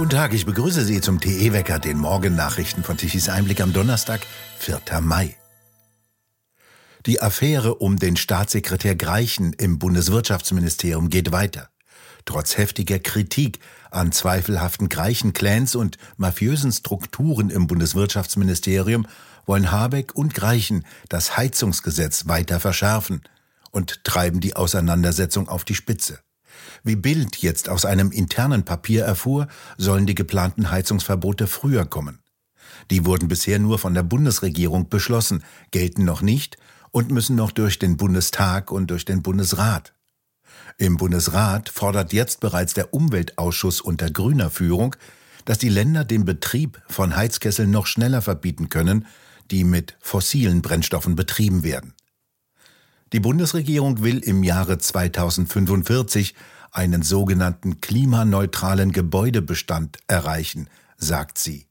Guten Tag, ich begrüße Sie zum TE-Wecker, den Morgennachrichten von Tichys Einblick am Donnerstag, 4. Mai. Die Affäre um den Staatssekretär Greichen im Bundeswirtschaftsministerium geht weiter. Trotz heftiger Kritik an zweifelhaften Greichen-Clans und mafiösen Strukturen im Bundeswirtschaftsministerium wollen Habeck und Greichen das Heizungsgesetz weiter verschärfen und treiben die Auseinandersetzung auf die Spitze. Wie Bild jetzt aus einem internen Papier erfuhr, sollen die geplanten Heizungsverbote früher kommen. Die wurden bisher nur von der Bundesregierung beschlossen, gelten noch nicht und müssen noch durch den Bundestag und durch den Bundesrat. Im Bundesrat fordert jetzt bereits der Umweltausschuss unter grüner Führung, dass die Länder den Betrieb von Heizkesseln noch schneller verbieten können, die mit fossilen Brennstoffen betrieben werden. Die Bundesregierung will im Jahre 2045 einen sogenannten klimaneutralen Gebäudebestand erreichen, sagt sie.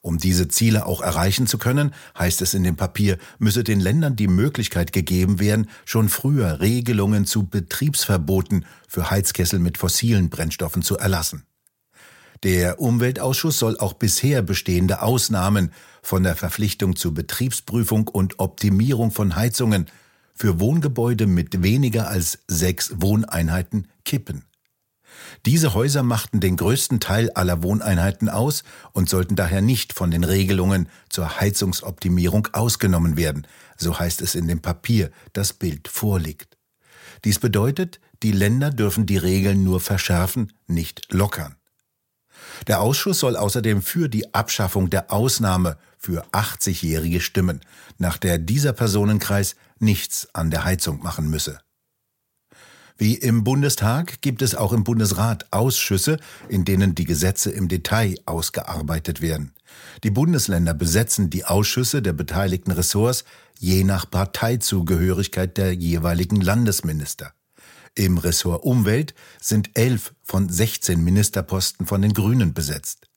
Um diese Ziele auch erreichen zu können, heißt es in dem Papier, müsse den Ländern die Möglichkeit gegeben werden, schon früher Regelungen zu Betriebsverboten für Heizkessel mit fossilen Brennstoffen zu erlassen. Der Umweltausschuss soll auch bisher bestehende Ausnahmen von der Verpflichtung zur Betriebsprüfung und Optimierung von Heizungen für Wohngebäude mit weniger als sechs Wohneinheiten kippen. Diese Häuser machten den größten Teil aller Wohneinheiten aus und sollten daher nicht von den Regelungen zur Heizungsoptimierung ausgenommen werden, so heißt es in dem Papier, das Bild vorliegt. Dies bedeutet, die Länder dürfen die Regeln nur verschärfen, nicht lockern. Der Ausschuss soll außerdem für die Abschaffung der Ausnahme für 80-Jährige stimmen, nach der dieser Personenkreis nichts an der Heizung machen müsse. Wie im Bundestag gibt es auch im Bundesrat Ausschüsse, in denen die Gesetze im Detail ausgearbeitet werden. Die Bundesländer besetzen die Ausschüsse der beteiligten Ressorts je nach Parteizugehörigkeit der jeweiligen Landesminister. Im Ressort Umwelt sind elf von 16 Ministerposten von den Grünen besetzt.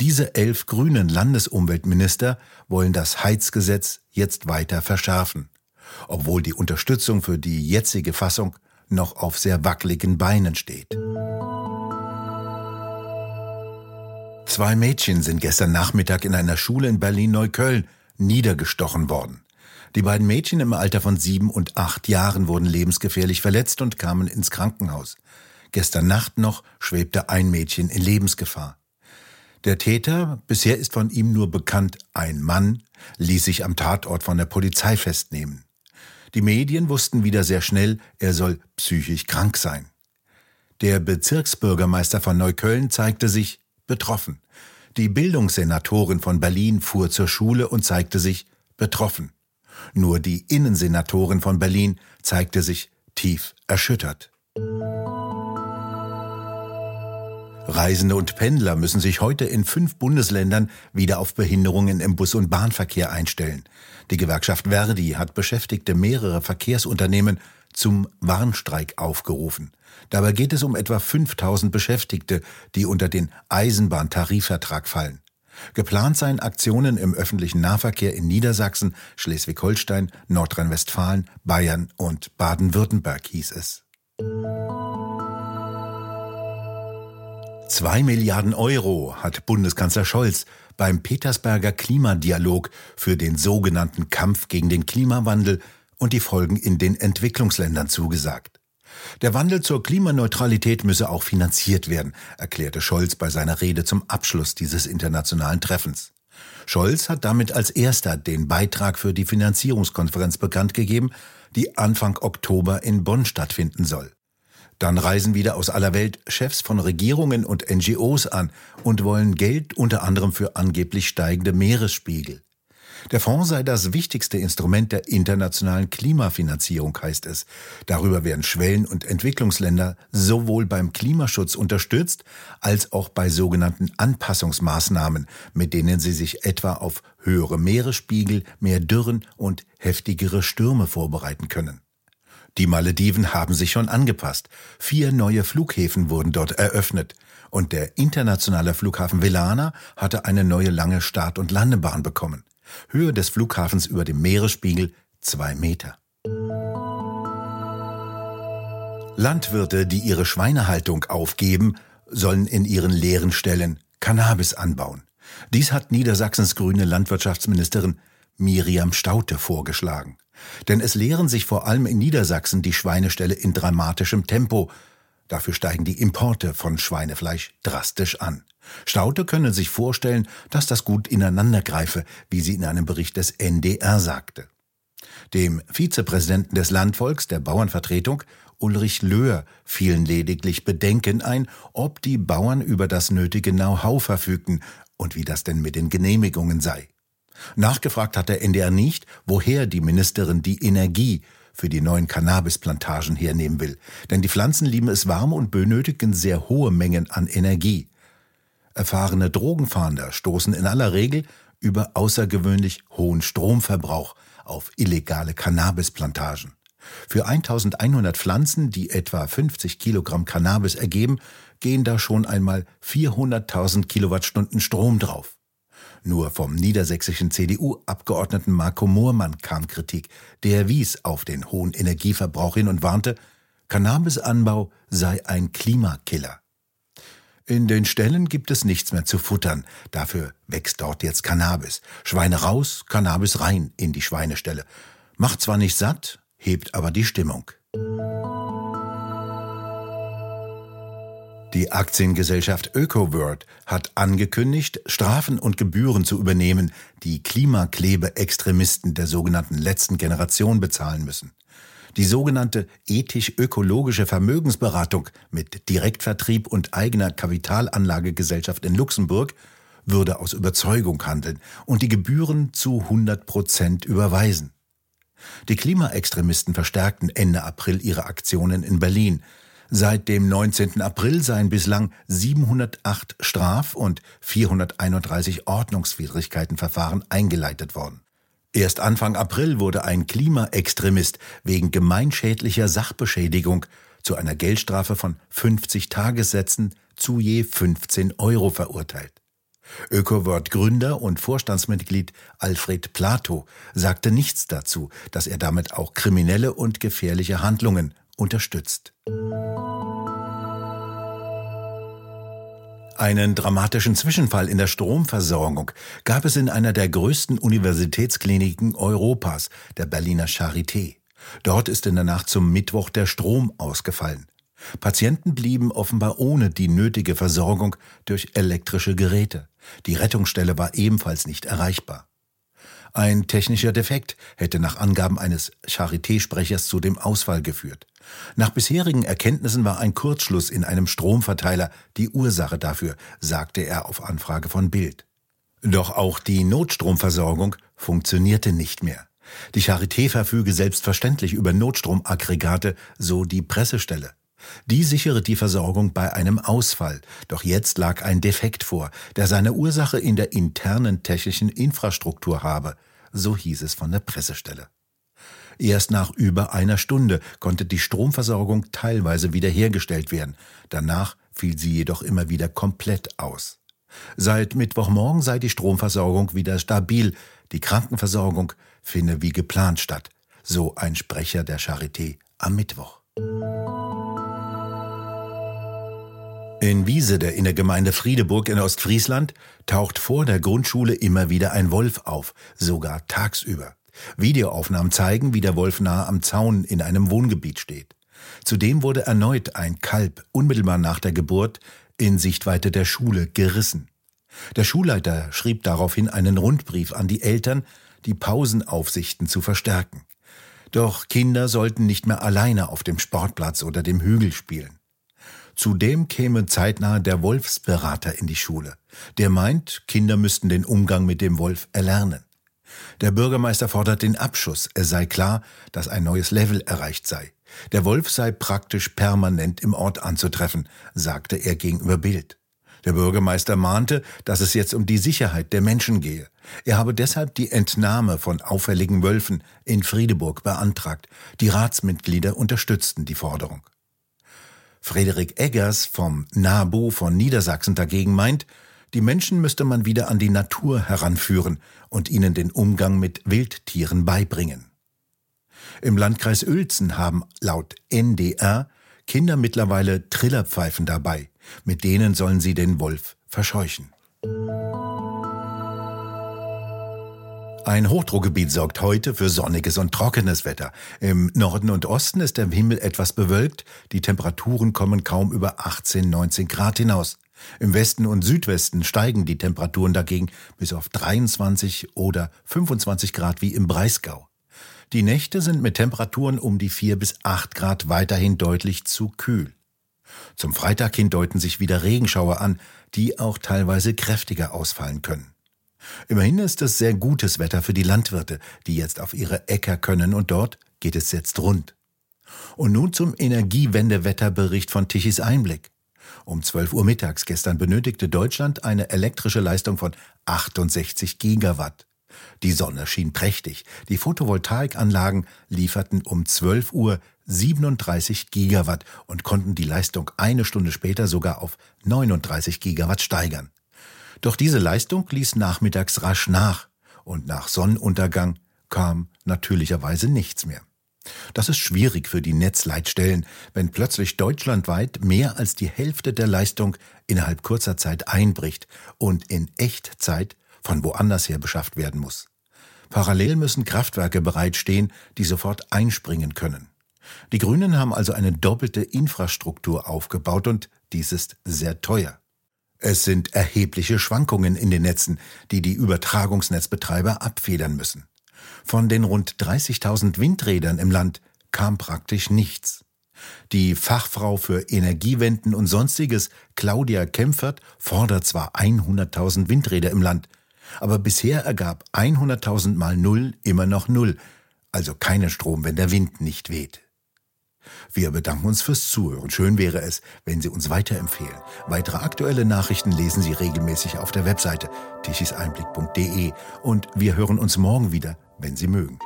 Diese elf grünen Landesumweltminister wollen das Heizgesetz jetzt weiter verschärfen, obwohl die Unterstützung für die jetzige Fassung noch auf sehr wackeligen Beinen steht. Zwei Mädchen sind gestern Nachmittag in einer Schule in Berlin-Neukölln niedergestochen worden. Die beiden Mädchen im Alter von sieben und acht Jahren wurden lebensgefährlich verletzt und kamen ins Krankenhaus. Gestern Nacht noch schwebte ein Mädchen in Lebensgefahr. Der Täter, bisher ist von ihm nur bekannt ein Mann, ließ sich am Tatort von der Polizei festnehmen. Die Medien wussten wieder sehr schnell, er soll psychisch krank sein. Der Bezirksbürgermeister von Neukölln zeigte sich betroffen. Die Bildungssenatorin von Berlin fuhr zur Schule und zeigte sich betroffen. Nur die Innensenatorin von Berlin zeigte sich tief erschüttert. Reisende und Pendler müssen sich heute in fünf Bundesländern wieder auf Behinderungen im Bus- und Bahnverkehr einstellen. Die Gewerkschaft Verdi hat Beschäftigte mehrerer Verkehrsunternehmen zum Warnstreik aufgerufen. Dabei geht es um etwa 5000 Beschäftigte, die unter den Eisenbahntarifvertrag fallen. Geplant seien Aktionen im öffentlichen Nahverkehr in Niedersachsen, Schleswig-Holstein, Nordrhein-Westfalen, Bayern und Baden-Württemberg, hieß es. Zwei Milliarden Euro hat Bundeskanzler Scholz beim Petersberger Klimadialog für den sogenannten Kampf gegen den Klimawandel und die Folgen in den Entwicklungsländern zugesagt. Der Wandel zur Klimaneutralität müsse auch finanziert werden, erklärte Scholz bei seiner Rede zum Abschluss dieses internationalen Treffens. Scholz hat damit als erster den Beitrag für die Finanzierungskonferenz bekannt gegeben, die Anfang Oktober in Bonn stattfinden soll. Dann reisen wieder aus aller Welt Chefs von Regierungen und NGOs an und wollen Geld unter anderem für angeblich steigende Meeresspiegel. Der Fonds sei das wichtigste Instrument der internationalen Klimafinanzierung, heißt es. Darüber werden Schwellen- und Entwicklungsländer sowohl beim Klimaschutz unterstützt, als auch bei sogenannten Anpassungsmaßnahmen, mit denen sie sich etwa auf höhere Meeresspiegel, mehr Dürren und heftigere Stürme vorbereiten können. Die Malediven haben sich schon angepasst. Vier neue Flughäfen wurden dort eröffnet. Und der internationale Flughafen Velana hatte eine neue lange Start- und Landebahn bekommen. Höhe des Flughafens über dem Meeresspiegel zwei Meter. Landwirte, die ihre Schweinehaltung aufgeben, sollen in ihren leeren Stellen Cannabis anbauen. Dies hat Niedersachsens grüne Landwirtschaftsministerin Miriam Staute vorgeschlagen. Denn es leeren sich vor allem in Niedersachsen die Schweineställe in dramatischem Tempo. Dafür steigen die Importe von Schweinefleisch drastisch an. Staute könne sich vorstellen, dass das gut ineinandergreife, wie sie in einem Bericht des NDR sagte. Dem Vizepräsidenten des Landvolks der Bauernvertretung, Ulrich Löhr, fielen lediglich Bedenken ein, ob die Bauern über das nötige Know-how verfügten und wie das denn mit den Genehmigungen sei. Nachgefragt hat der NDR nicht, woher die Ministerin die Energie für die neuen Cannabisplantagen hernehmen will. Denn die Pflanzen lieben es warm und benötigen sehr hohe Mengen an Energie. Erfahrene Drogenfahnder stoßen in aller Regel über außergewöhnlich hohen Stromverbrauch auf illegale Cannabisplantagen. Für 1100 Pflanzen, die etwa 50 Kilogramm Cannabis ergeben, gehen da schon einmal 400.000 Kilowattstunden Strom drauf. Nur vom niedersächsischen CDU-Abgeordneten Marco Moormann kam Kritik. Der wies auf den hohen Energieverbrauch hin und warnte, Cannabisanbau sei ein Klimakiller. In den Ställen gibt es nichts mehr zu futtern. Dafür wächst dort jetzt Cannabis. Schweine raus, Cannabis rein in die Schweineställe. Macht zwar nicht satt, hebt aber die Stimmung. Die Aktiengesellschaft ÖkoWord hat angekündigt, Strafen und Gebühren zu übernehmen, die Klimaklebe-Extremisten der sogenannten letzten Generation bezahlen müssen. Die sogenannte ethisch-ökologische Vermögensberatung mit Direktvertrieb und eigener Kapitalanlagegesellschaft in Luxemburg würde aus Überzeugung handeln und die Gebühren zu 100 Prozent überweisen. Die Klimaextremisten verstärkten Ende April ihre Aktionen in Berlin. Seit dem 19. April seien bislang 708 Straf- und 431 Ordnungswidrigkeitenverfahren eingeleitet worden. Erst Anfang April wurde ein Klimaextremist wegen gemeinschädlicher Sachbeschädigung zu einer Geldstrafe von 50 Tagessätzen zu je 15 Euro verurteilt. Ökoword Gründer und Vorstandsmitglied Alfred Plato sagte nichts dazu, dass er damit auch kriminelle und gefährliche Handlungen unterstützt. Einen dramatischen Zwischenfall in der Stromversorgung gab es in einer der größten Universitätskliniken Europas, der Berliner Charité. Dort ist in der Nacht zum Mittwoch der Strom ausgefallen. Patienten blieben offenbar ohne die nötige Versorgung durch elektrische Geräte. Die Rettungsstelle war ebenfalls nicht erreichbar. Ein technischer Defekt hätte nach Angaben eines Charité-Sprechers zu dem Ausfall geführt. Nach bisherigen Erkenntnissen war ein Kurzschluss in einem Stromverteiler die Ursache dafür, sagte er auf Anfrage von Bild. Doch auch die Notstromversorgung funktionierte nicht mehr. Die Charité verfüge selbstverständlich über Notstromaggregate, so die Pressestelle. Die sichere die Versorgung bei einem Ausfall, doch jetzt lag ein Defekt vor, der seine Ursache in der internen technischen Infrastruktur habe, so hieß es von der Pressestelle. Erst nach über einer Stunde konnte die Stromversorgung teilweise wiederhergestellt werden. Danach fiel sie jedoch immer wieder komplett aus. Seit Mittwochmorgen sei die Stromversorgung wieder stabil. Die Krankenversorgung finde wie geplant statt, so ein Sprecher der Charité am Mittwoch. In Wiesede der Gemeinde Friedeburg in Ostfriesland taucht vor der Grundschule immer wieder ein Wolf auf, sogar tagsüber. Videoaufnahmen zeigen, wie der Wolf nahe am Zaun in einem Wohngebiet steht. Zudem wurde erneut ein Kalb unmittelbar nach der Geburt in Sichtweite der Schule gerissen. Der Schulleiter schrieb daraufhin einen Rundbrief an die Eltern, die Pausenaufsichten zu verstärken. Doch Kinder sollten nicht mehr alleine auf dem Sportplatz oder dem Hügel spielen. Zudem käme zeitnah der Wolfsberater in die Schule. Der meint, Kinder müssten den Umgang mit dem Wolf erlernen. Der Bürgermeister fordert den Abschuss. Es sei klar, dass ein neues Level erreicht sei. Der Wolf sei praktisch permanent im Ort anzutreffen, sagte er gegenüber Bild. Der Bürgermeister mahnte, dass es jetzt um die Sicherheit der Menschen gehe. Er habe deshalb die Entnahme von auffälligen Wölfen in Friedeburg beantragt. Die Ratsmitglieder unterstützten die Forderung. Frederik Eggers vom NABU von Niedersachsen dagegen meint, die Menschen müsste man wieder an die Natur heranführen und ihnen den Umgang mit Wildtieren beibringen. Im Landkreis Uelzen haben laut NDR Kinder mittlerweile Trillerpfeifen dabei. Mit denen sollen sie den Wolf verscheuchen. Ein Hochdruckgebiet sorgt heute für sonniges und trockenes Wetter. Im Norden und Osten ist der Himmel etwas bewölkt. Die Temperaturen kommen kaum über 18, 19 Grad hinaus. Im Westen und Südwesten steigen die Temperaturen dagegen bis auf 23 oder 25 Grad wie im Breisgau. Die Nächte sind mit Temperaturen um die 4 bis 8 Grad weiterhin deutlich zu kühl. Zum Freitag hin deuten sich wieder Regenschauer an, die auch teilweise kräftiger ausfallen können. Immerhin ist es sehr gutes Wetter für die Landwirte, die jetzt auf ihre Äcker können und dort geht es jetzt rund. Und nun zum Energiewendewetterbericht von Tichys Einblick. Um 12 Uhr mittags gestern benötigte Deutschland eine elektrische Leistung von 68 Gigawatt. Die Sonne schien prächtig. Die Photovoltaikanlagen lieferten um 12 Uhr 37 Gigawatt und konnten die Leistung eine Stunde später sogar auf 39 Gigawatt steigern. Doch diese Leistung ließ nachmittags rasch nach und nach Sonnenuntergang kam natürlicherweise nichts mehr. Das ist schwierig für die Netzleitstellen, wenn plötzlich deutschlandweit mehr als die Hälfte der Leistung innerhalb kurzer Zeit einbricht und in Echtzeit von woanders her beschafft werden muss. Parallel müssen Kraftwerke bereitstehen, die sofort einspringen können. Die Grünen haben also eine doppelte Infrastruktur aufgebaut und dies ist sehr teuer. Es sind erhebliche Schwankungen in den Netzen, die die Übertragungsnetzbetreiber abfedern müssen. Von den rund 30.000 Windrädern im Land kam praktisch nichts. Die Fachfrau für Energiewenden und Sonstiges, Claudia Kempfert, fordert zwar 100.000 Windräder im Land, aber bisher ergab 100.000 mal Null immer noch Null, also keinen Strom, wenn der Wind nicht weht. Wir bedanken uns fürs Zuhören. Schön wäre es, wenn Sie uns weiterempfehlen. Weitere aktuelle Nachrichten lesen Sie regelmäßig auf der Webseite tichiseinblick.de und wir hören uns morgen wieder, wenn Sie mögen.